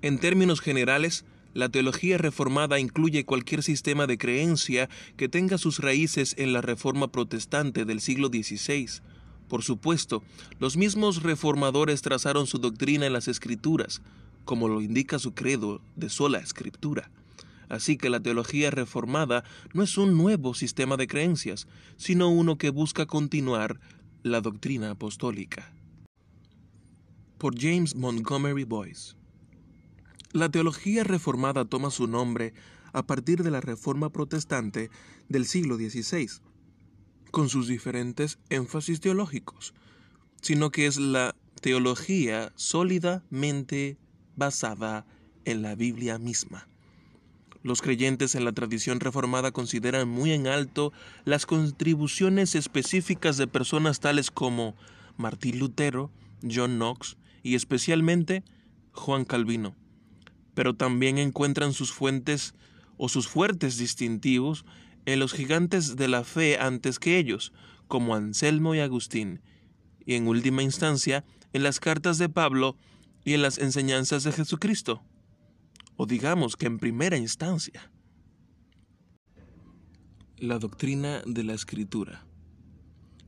En términos generales, la teología reformada incluye cualquier sistema de creencia que tenga sus raíces en la Reforma protestante del siglo XVI. Por supuesto, los mismos reformadores trazaron su doctrina en las Escrituras, como lo indica su credo de sola Escritura. Así que la teología reformada no es un nuevo sistema de creencias, sino uno que busca continuar la doctrina apostólica. Por James Montgomery Boyce. La teología reformada toma su nombre a partir de la Reforma protestante del siglo XVI, con sus diferentes énfasis teológicos, sino que es la teología sólidamente basada en la Biblia misma. Los creyentes en la tradición reformada consideran muy en alto las contribuciones específicas de personas tales como Martín Lutero, John Knox y especialmente Juan Calvino pero también encuentran sus fuentes o sus fuertes distintivos en los gigantes de la fe antes que ellos, como Anselmo y Agustín, y en última instancia en las cartas de Pablo y en las enseñanzas de Jesucristo, o digamos que en primera instancia. La doctrina de la escritura.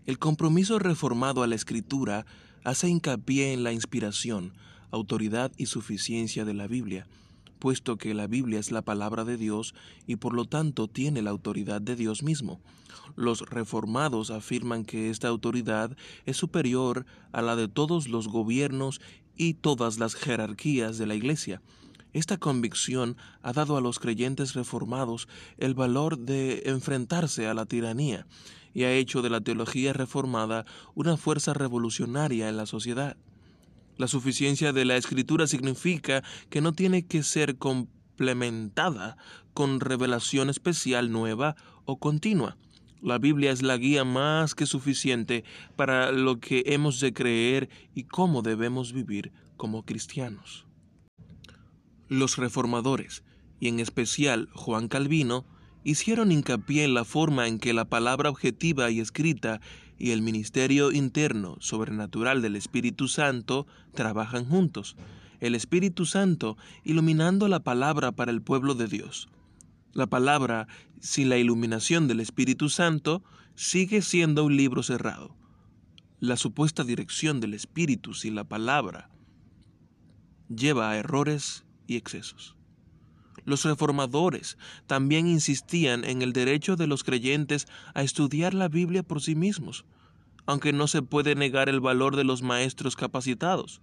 El compromiso reformado a la escritura hace hincapié en la inspiración, autoridad y suficiencia de la Biblia, puesto que la Biblia es la palabra de Dios y por lo tanto tiene la autoridad de Dios mismo. Los reformados afirman que esta autoridad es superior a la de todos los gobiernos y todas las jerarquías de la Iglesia. Esta convicción ha dado a los creyentes reformados el valor de enfrentarse a la tiranía y ha hecho de la teología reformada una fuerza revolucionaria en la sociedad. La suficiencia de la escritura significa que no tiene que ser complementada con revelación especial nueva o continua. La Biblia es la guía más que suficiente para lo que hemos de creer y cómo debemos vivir como cristianos. Los reformadores, y en especial Juan Calvino, hicieron hincapié en la forma en que la palabra objetiva y escrita y el ministerio interno sobrenatural del Espíritu Santo trabajan juntos, el Espíritu Santo iluminando la palabra para el pueblo de Dios. La palabra, sin la iluminación del Espíritu Santo, sigue siendo un libro cerrado. La supuesta dirección del Espíritu sin la palabra lleva a errores y excesos. Los reformadores también insistían en el derecho de los creyentes a estudiar la Biblia por sí mismos, aunque no se puede negar el valor de los maestros capacitados.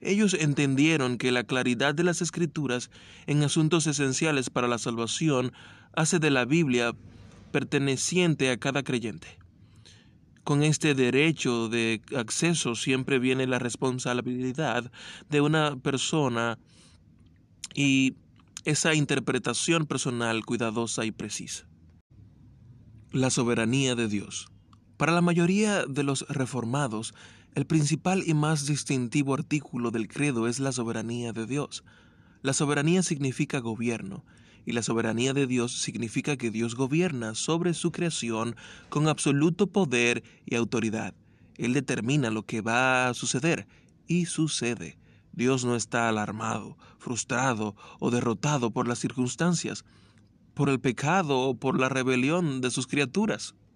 Ellos entendieron que la claridad de las escrituras en asuntos esenciales para la salvación hace de la Biblia perteneciente a cada creyente. Con este derecho de acceso siempre viene la responsabilidad de una persona y esa interpretación personal cuidadosa y precisa. La soberanía de Dios. Para la mayoría de los reformados, el principal y más distintivo artículo del credo es la soberanía de Dios. La soberanía significa gobierno, y la soberanía de Dios significa que Dios gobierna sobre su creación con absoluto poder y autoridad. Él determina lo que va a suceder, y sucede. Dios no está alarmado, frustrado o derrotado por las circunstancias, por el pecado o por la rebelión de sus criaturas.